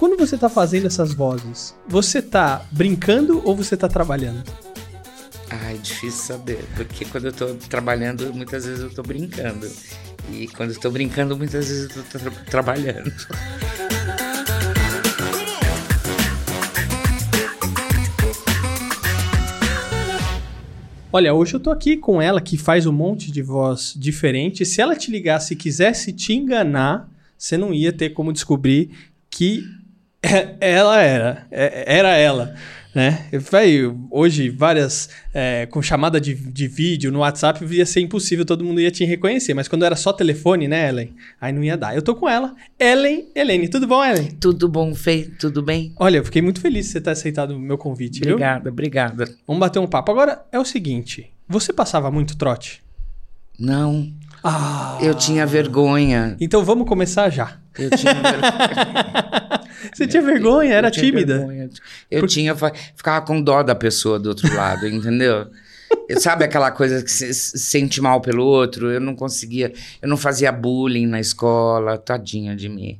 Quando você tá fazendo essas vozes, você tá brincando ou você tá trabalhando? Ai, difícil saber, porque quando eu tô trabalhando, muitas vezes eu tô brincando. E quando eu tô brincando, muitas vezes eu tô tra trabalhando. Olha, hoje eu tô aqui com ela que faz um monte de voz diferente. Se ela te ligasse e quisesse te enganar, você não ia ter como descobrir que ela era. É, era ela né? Vai, hoje, várias. É, com chamada de, de vídeo no WhatsApp ia ser impossível, todo mundo ia te reconhecer. Mas quando era só telefone, né, Ellen? Aí não ia dar. Eu tô com ela, Ellen Helene. Tudo bom, Ellen? Tudo bom, Fê? Tudo bem? Olha, eu fiquei muito feliz de você ter aceitado o meu convite. Obrigada, viu? obrigada. Vamos bater um papo. Agora é o seguinte: você passava muito trote? Não. Ah. Eu tinha vergonha. Então vamos começar já. Eu tinha vergonha. Você tinha vergonha, era tímida. Vergonha. Eu tinha, ficava com dó da pessoa do outro lado, entendeu? Sabe aquela coisa que se sente mal pelo outro? Eu não conseguia, eu não fazia bullying na escola, tadinha de mim.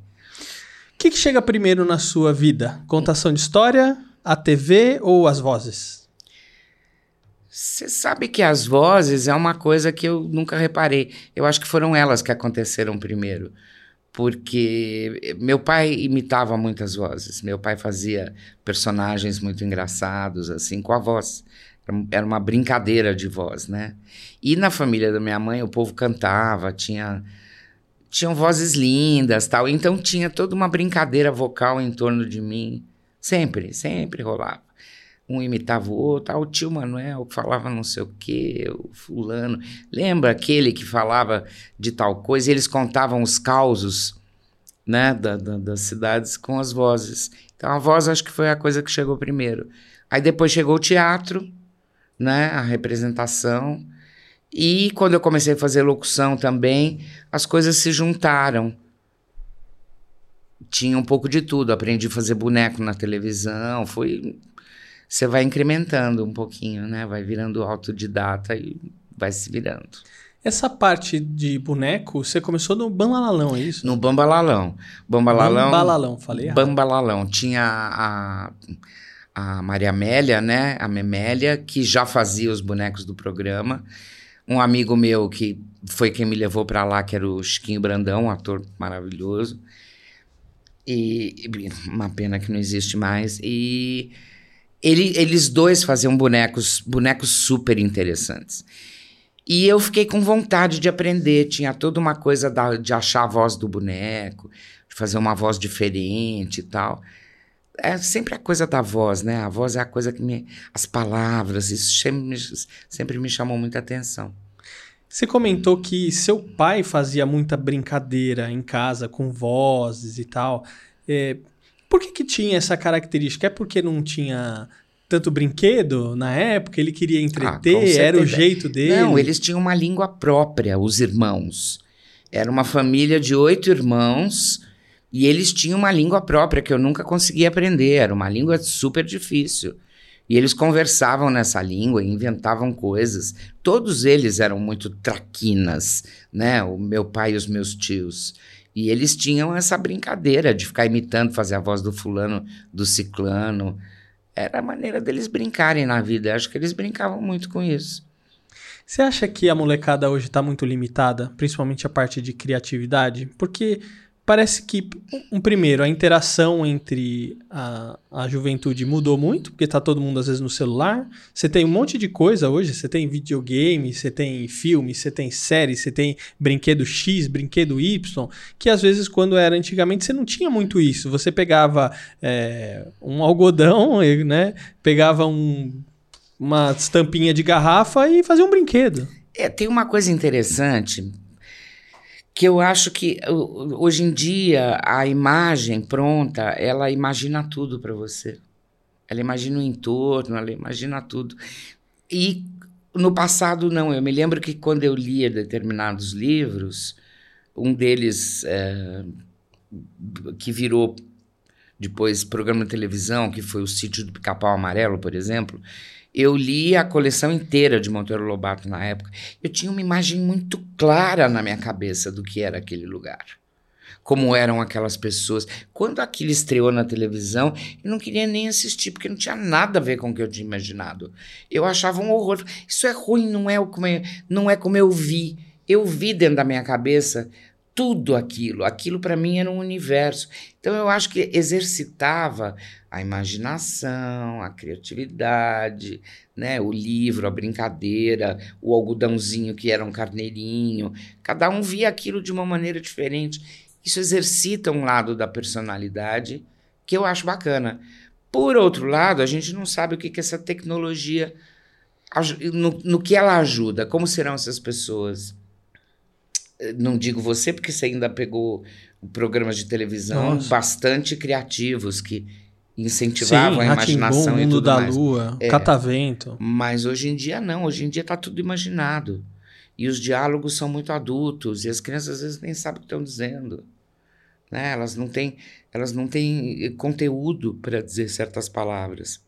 O que, que chega primeiro na sua vida? Contação de história, a TV ou as vozes? Você sabe que as vozes é uma coisa que eu nunca reparei. Eu acho que foram elas que aconteceram primeiro porque meu pai imitava muitas vozes. Meu pai fazia personagens muito engraçados, assim, com a voz. Era uma brincadeira de voz, né? E na família da minha mãe, o povo cantava, tinha tinham vozes lindas, tal. Então tinha toda uma brincadeira vocal em torno de mim. Sempre, sempre rolava um imitava o outro, ah, o tio Manuel que falava não sei o quê, o fulano. Lembra aquele que falava de tal coisa? Eles contavam os causos né, da, da, das cidades com as vozes. Então a voz acho que foi a coisa que chegou primeiro. Aí depois chegou o teatro, né, a representação. E quando eu comecei a fazer locução também, as coisas se juntaram. Tinha um pouco de tudo. Aprendi a fazer boneco na televisão. Foi você vai incrementando um pouquinho, né? Vai virando autodidata e vai se virando. Essa parte de boneco, você começou no Bambalalão, é isso? No Bambalalão. Bambalalão. Bambalalão, falei errado. Bambalalão. Tinha a, a Maria Amélia, né? A Memélia, que já fazia os bonecos do programa. Um amigo meu que foi quem me levou para lá, que era o Chiquinho Brandão, um ator maravilhoso. E uma pena que não existe mais. E ele, eles dois faziam bonecos, bonecos super interessantes. E eu fiquei com vontade de aprender. Tinha toda uma coisa da, de achar a voz do boneco, de fazer uma voz diferente e tal. É sempre a coisa da voz, né? A voz é a coisa que me. As palavras, isso sempre me, chamou muita atenção. Você comentou que seu pai fazia muita brincadeira em casa com vozes e tal. É, por que, que tinha essa característica? É porque não tinha tanto brinquedo na época? Ele queria entreter? Ah, era o jeito dele? Não, eles tinham uma língua própria, os irmãos. Era uma família de oito irmãos e eles tinham uma língua própria que eu nunca consegui aprender. Era uma língua super difícil. E eles conversavam nessa língua, inventavam coisas. Todos eles eram muito traquinas, né? O meu pai e os meus tios. E eles tinham essa brincadeira de ficar imitando, fazer a voz do fulano, do ciclano. Era a maneira deles brincarem na vida. Acho que eles brincavam muito com isso. Você acha que a molecada hoje está muito limitada, principalmente a parte de criatividade? Porque parece que, um, primeiro, a interação entre a, a juventude mudou muito, porque está todo mundo às vezes no celular. Você tem um monte de coisa hoje, você tem videogame, você tem filme, você tem série, você tem brinquedo X, brinquedo Y, que às vezes quando era antigamente você não tinha muito isso. Você pegava é, um algodão, né? Pegava um, uma tampinha de garrafa e fazia um brinquedo. É, tem uma coisa interessante que eu acho que hoje em dia a imagem pronta, ela imagina tudo para você. Ela imagina o entorno, ela imagina tudo. E no passado não, eu me lembro que quando eu lia determinados livros, um deles é, que virou depois programa de televisão, que foi o Sítio do Pica-Pau Amarelo, por exemplo, eu li a coleção inteira de Monteiro Lobato na época. Eu tinha uma imagem muito clara na minha cabeça do que era aquele lugar. como eram aquelas pessoas. Quando aquilo estreou na televisão, eu não queria nem assistir, porque não tinha nada a ver com o que eu tinha imaginado. Eu achava um horror. Isso é ruim, não é, como eu, não é como eu vi. Eu vi dentro da minha cabeça tudo aquilo. Aquilo para mim era um universo. Então eu acho que exercitava a imaginação, a criatividade, né? O livro, a brincadeira, o algodãozinho que era um carneirinho. Cada um via aquilo de uma maneira diferente. Isso exercita um lado da personalidade que eu acho bacana. Por outro lado, a gente não sabe o que, que essa tecnologia. No, no que ela ajuda, como serão essas pessoas? Não digo você, porque você ainda pegou programas de televisão Nossa. bastante criativos que incentivavam Sim, a imaginação Mundo e tudo da mais. Lua, é, Catavento. Mas hoje em dia não, hoje em dia está tudo imaginado. E os diálogos são muito adultos, e as crianças às vezes nem sabem o que estão dizendo. Né? Elas, não têm, elas não têm conteúdo para dizer certas palavras.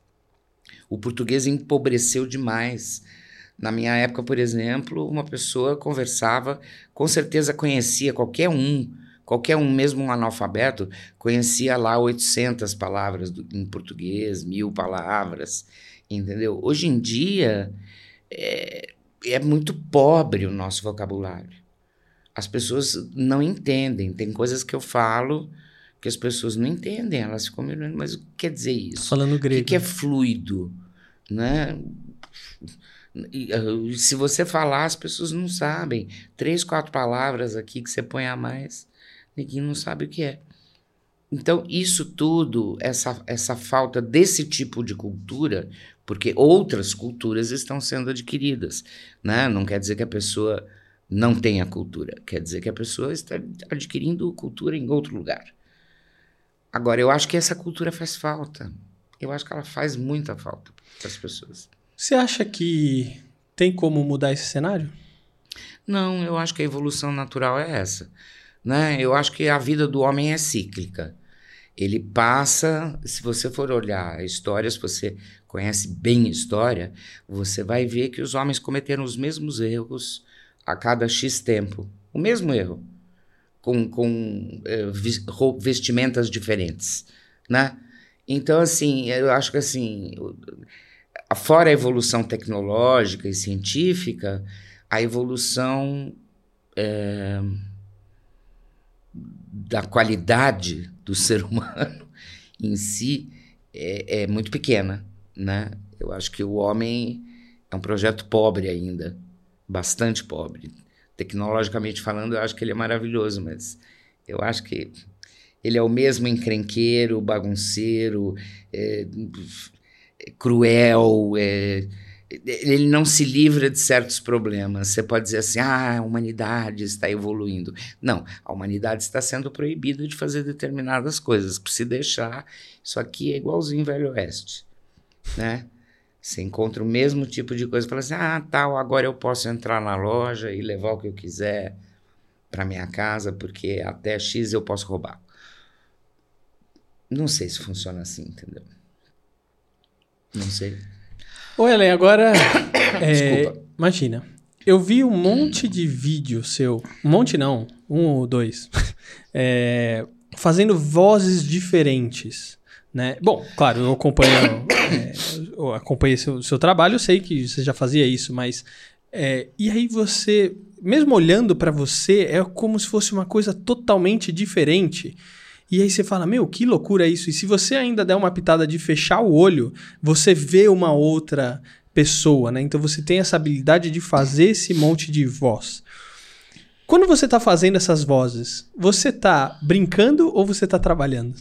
O português empobreceu demais. Na minha época, por exemplo, uma pessoa conversava, com certeza conhecia qualquer um, qualquer um, mesmo um analfabeto, conhecia lá 800 palavras do, em português, mil palavras, entendeu? Hoje em dia é, é muito pobre o nosso vocabulário as pessoas não entendem. Tem coisas que eu falo que as pessoas não entendem. Elas ficam me olhando, mas o que quer dizer isso? Falando grego. O que, que é fluido? Né? Uh, se você falar, as pessoas não sabem. Três, quatro palavras aqui que você põe a mais, ninguém não sabe o que é. Então, isso tudo, essa, essa falta desse tipo de cultura, porque outras culturas estão sendo adquiridas, né? Não quer dizer que a pessoa não tem a cultura. Quer dizer que a pessoa está adquirindo cultura em outro lugar. Agora, eu acho que essa cultura faz falta. Eu acho que ela faz muita falta para as pessoas. Você acha que tem como mudar esse cenário? Não, eu acho que a evolução natural é essa. Né? Eu acho que a vida do homem é cíclica. Ele passa, se você for olhar a história, se você conhece bem história, você vai ver que os homens cometeram os mesmos erros a cada X tempo. O mesmo erro, com, com é, vestimentas diferentes, né? Então, assim, eu acho que, assim, fora a evolução tecnológica e científica, a evolução é, da qualidade do ser humano em si é, é muito pequena, né? Eu acho que o homem é um projeto pobre ainda, bastante pobre. Tecnologicamente falando, eu acho que ele é maravilhoso, mas eu acho que ele é o mesmo encrenqueiro, bagunceiro, é, cruel, é, ele não se livra de certos problemas. Você pode dizer assim, ah, a humanidade está evoluindo. Não, a humanidade está sendo proibida de fazer determinadas coisas. Se deixar, isso aqui é igualzinho Velho Oeste, né? Você encontra o mesmo tipo de coisa, fala assim: ah, tal, agora eu posso entrar na loja e levar o que eu quiser para minha casa, porque até X eu posso roubar. Não sei se funciona assim, entendeu? Não sei. Ô, Ellen, agora. é, imagina. Eu vi um monte de vídeo seu. Um monte não, um ou dois. é, fazendo vozes diferentes. Né? Bom, claro, eu acompanho, é, eu acompanhei seu, seu trabalho, eu sei que você já fazia isso, mas. É, e aí você, mesmo olhando para você, é como se fosse uma coisa totalmente diferente. E aí você fala, meu, que loucura isso. E se você ainda der uma pitada de fechar o olho, você vê uma outra pessoa, né? Então você tem essa habilidade de fazer esse monte de voz. Quando você está fazendo essas vozes, você está brincando ou você está trabalhando?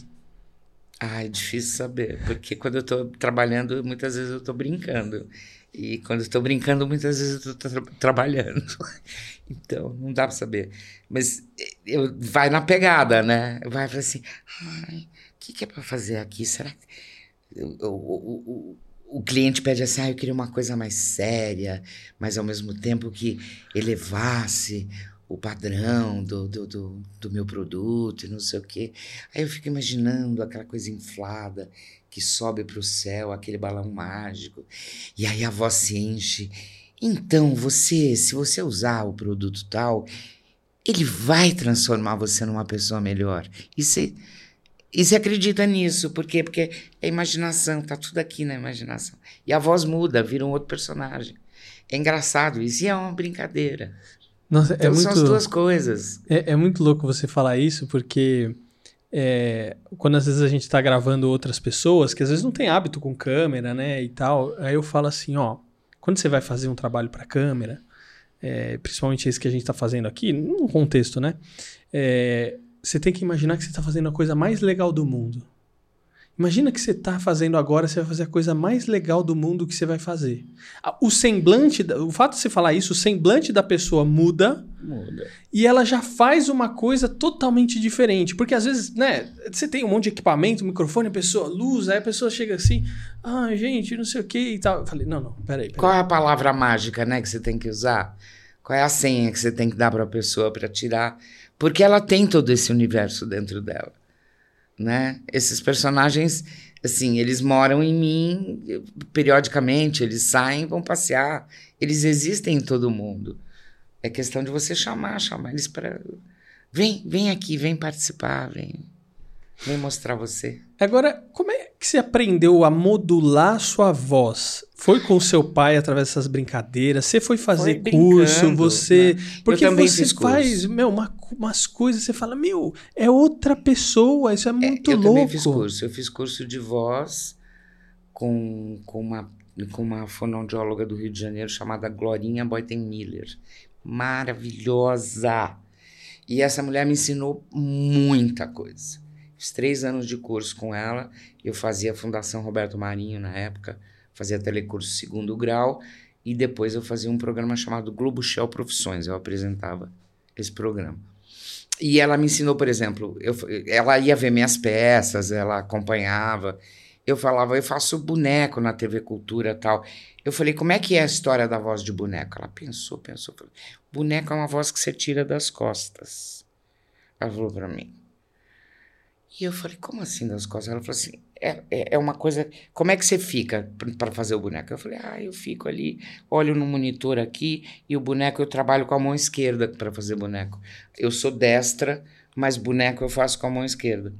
Ah, é difícil saber, porque quando eu estou trabalhando, muitas vezes eu estou brincando. E quando eu estou brincando, muitas vezes eu estou tra trabalhando. então, não dá para saber. Mas eu, vai na pegada, né? Vai para assim, o que, que, é para fazer aqui? Será que... O, o, o, o cliente pede assim, ah, eu queria uma coisa mais séria, mas ao mesmo tempo que elevasse o padrão do, do, do, do, meu produto e não sei o quê. Aí eu fico imaginando aquela coisa inflada que sobe para o céu, aquele balão mágico, e aí a voz se enche. Então, você, se você usar o produto tal, ele vai transformar você numa pessoa melhor. E você, e você acredita nisso. Por quê? Porque é imaginação, tá tudo aqui na imaginação. E a voz muda, vira um outro personagem. É engraçado isso, e é uma brincadeira. Nossa, é Então muito, são as duas coisas. é, é muito louco você falar isso, porque é, quando às vezes a gente tá gravando outras pessoas, que às vezes não tem hábito com câmera, né, e tal, aí eu falo assim, ó, quando você vai fazer um trabalho para câmera, é, principalmente esse que a gente tá fazendo aqui, num contexto, né, é, você tem que imaginar que você tá fazendo a coisa mais legal do mundo. Imagina que você tá fazendo agora, você vai fazer a coisa mais legal do mundo que você vai fazer. O semblante, o fato de você falar isso, o semblante da pessoa muda Muda. e ela já faz uma coisa totalmente diferente. Porque às vezes, né, você tem um monte de equipamento, microfone, a pessoa, luz, aí a pessoa chega assim, ah, gente, não sei o que e tal. Eu falei, não, não, peraí, peraí. Qual é a palavra mágica, né, que você tem que usar? Qual é a senha que você tem que dar para a pessoa para tirar? Porque ela tem todo esse universo dentro dela, né? Esses personagens, assim, eles moram em mim periodicamente, eles saem, vão passear, eles existem em todo mundo. É questão de você chamar, chamar eles para vem, vem aqui, vem participar, vem, vem mostrar você. Agora, como é que você aprendeu a modular sua voz? Foi com seu pai através dessas brincadeiras? Você foi fazer Foi curso? Você. né? Porque Eu você faz, meu, uma- umas coisas, você fala, meu, é outra pessoa, isso é muito eu louco. também fiz curso. Eu fiz curso de voz com, com, uma, com uma fonoaudióloga do Rio de Janeiro chamada Glorinha Boyten Miller. Maravilhosa! E essa mulher me ensinou muita coisa. Fiz três anos de curso com ela. Eu fazia a Fundação Roberto Marinho na época, fazia telecurso segundo grau. E depois eu fazia um programa chamado Globo Shell Profissões. Eu apresentava esse programa. E ela me ensinou, por exemplo, eu, ela ia ver minhas peças, ela acompanhava. Eu falava, eu faço boneco na TV Cultura tal. Eu falei, como é que é a história da voz de boneco? Ela pensou, pensou. Falou, boneco é uma voz que você tira das costas. Ela falou para mim. E eu falei, como assim das costas? Ela falou assim, é, é, é uma coisa. Como é que você fica para fazer o boneco? Eu falei, ah, eu fico ali, olho no monitor aqui e o boneco eu trabalho com a mão esquerda para fazer boneco. Eu sou destra, mas boneco eu faço com a mão esquerda.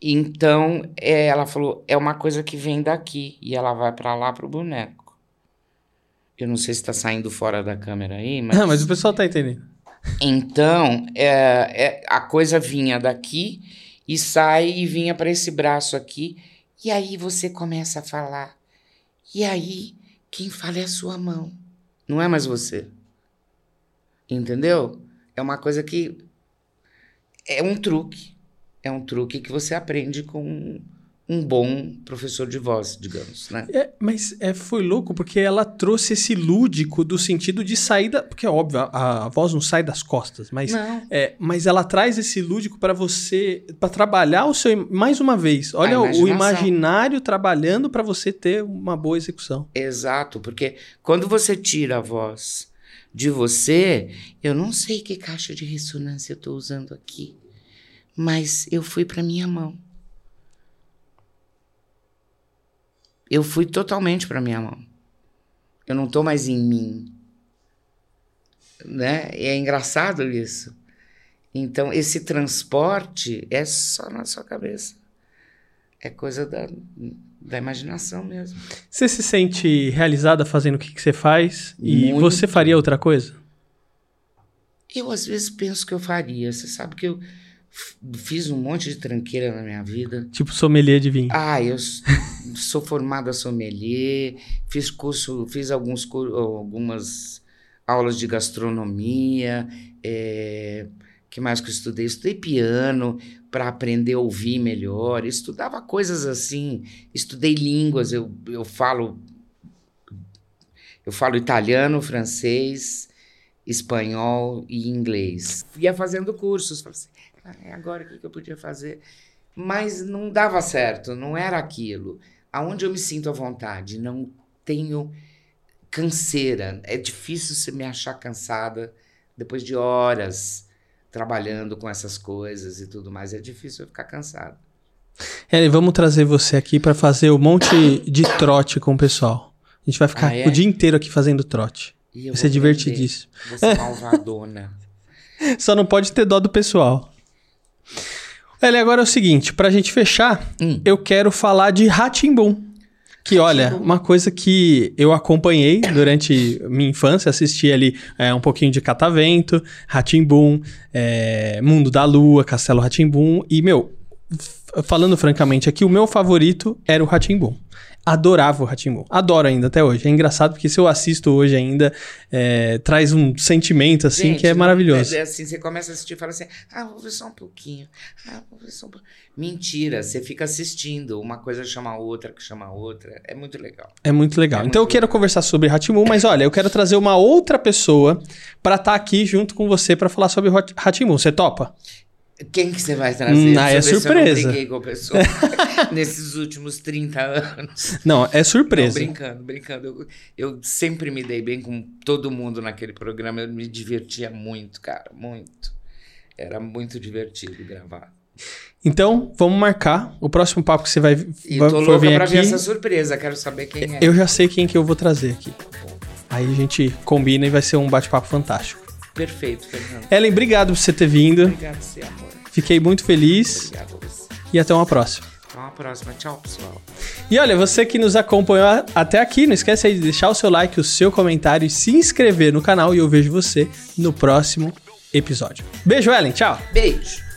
Então, é, ela falou, é uma coisa que vem daqui e ela vai para lá pro boneco. Eu não sei se está saindo fora da câmera aí, mas. Ah, mas o pessoal tá entendendo. Então, é, é, a coisa vinha daqui e sai e vinha para esse braço aqui. E aí você começa a falar. E aí, quem fala é a sua mão. Não é mais você. Entendeu? É uma coisa que. É um truque. É um truque que você aprende com um bom professor de voz, digamos, né? É, mas é, foi louco porque ela trouxe esse lúdico do sentido de saída. Porque é óbvio, a, a voz não sai das costas, mas, é, mas ela traz esse lúdico para você, para trabalhar o seu. Mais uma vez, olha o imaginário trabalhando para você ter uma boa execução. Exato, porque quando você tira a voz de você, eu não sei que caixa de ressonância eu estou usando aqui, mas eu fui para minha mão. Eu fui totalmente para minha mão. Eu não estou mais em mim. Né? E é engraçado isso. Então, esse transporte é só na sua cabeça. É coisa da, da imaginação mesmo. Você se sente realizada fazendo o que, que você faz? E Muito. você faria outra coisa? Eu, às vezes, penso que eu faria. Você sabe que eu fiz um monte de tranqueira na minha vida. Tipo sommelier de vinho. Ah, eu sou formada sommelier, fiz curso, fiz alguns, algumas aulas de gastronomia. É, que mais que eu estudei? Estudei piano para aprender a ouvir melhor. Estudava coisas assim. Estudei línguas. Eu, eu falo eu falo italiano, francês, espanhol e inglês. Ia fazendo cursos. É agora o que que eu podia fazer? Mas não dava certo, não era aquilo. Aonde eu me sinto à vontade, não tenho canseira. É difícil você me achar cansada depois de horas trabalhando com essas coisas e tudo mais. É difícil eu ficar cansado. Helen, vamos trazer você aqui para fazer um monte de trote com o pessoal. A gente vai ficar Ah, é? o dia inteiro aqui fazendo trote. Vai ser divertidíssimo. Vou ser malvadona. Só não pode ter dó do pessoal. Olha, agora é o seguinte, pra gente fechar, Hum. eu quero falar de Ratimbum. Que, olha, uma coisa que eu acompanhei durante minha infância, assisti ali é, um pouquinho de Catavento, Ratimbum, é, Mundo da Lua, Castelo Ratimbum. E, meu, falando francamente aqui, o meu favorito era o Ratimbum. Adorava o Ratimbum. Adoro ainda até hoje. É engraçado porque se eu assisto hoje ainda, é, traz um sentimento assim Gente, que é maravilhoso. É, é assim, você começa a assistir e fala assim, ah, vou ver só um pouquinho. Ah, vou ver só um pouquinho. Mentira, você fica assistindo. Uma coisa chama a outra, que chama a outra. É muito legal. É muito legal. É então eu muito quero legal. conversar sobre Ratimu, mas olha, eu quero trazer uma outra pessoa pra estar aqui junto com você pra falar sobre Ratimu. Você topa? Quem que você vai trazer? Hum, ah, eu é eu surpresa. não briguei com a pessoa nesses últimos 30 anos. Não, é surpresa. Não, brincando, brincando. Eu, eu sempre me dei bem com todo mundo naquele programa. Eu me divertia muito, cara, muito. Era muito divertido gravar. Então, vamos marcar o próximo papo que você vai, E vai tô louca vir pra aqui. ver essa surpresa. Quero saber quem é. Eu já sei quem que eu vou trazer aqui. Aí a gente combina e vai ser um bate-papo fantástico. Perfeito, Fernando. Ellen, obrigado por você ter vindo. Obrigado, você, amor. Fiquei muito feliz Obrigado a você. e até uma próxima. Até uma próxima. Tchau, pessoal. E olha, você que nos acompanhou até aqui, não esquece aí de deixar o seu like, o seu comentário e se inscrever no canal e eu vejo você no próximo episódio. Beijo, Ellen. Tchau. Beijo.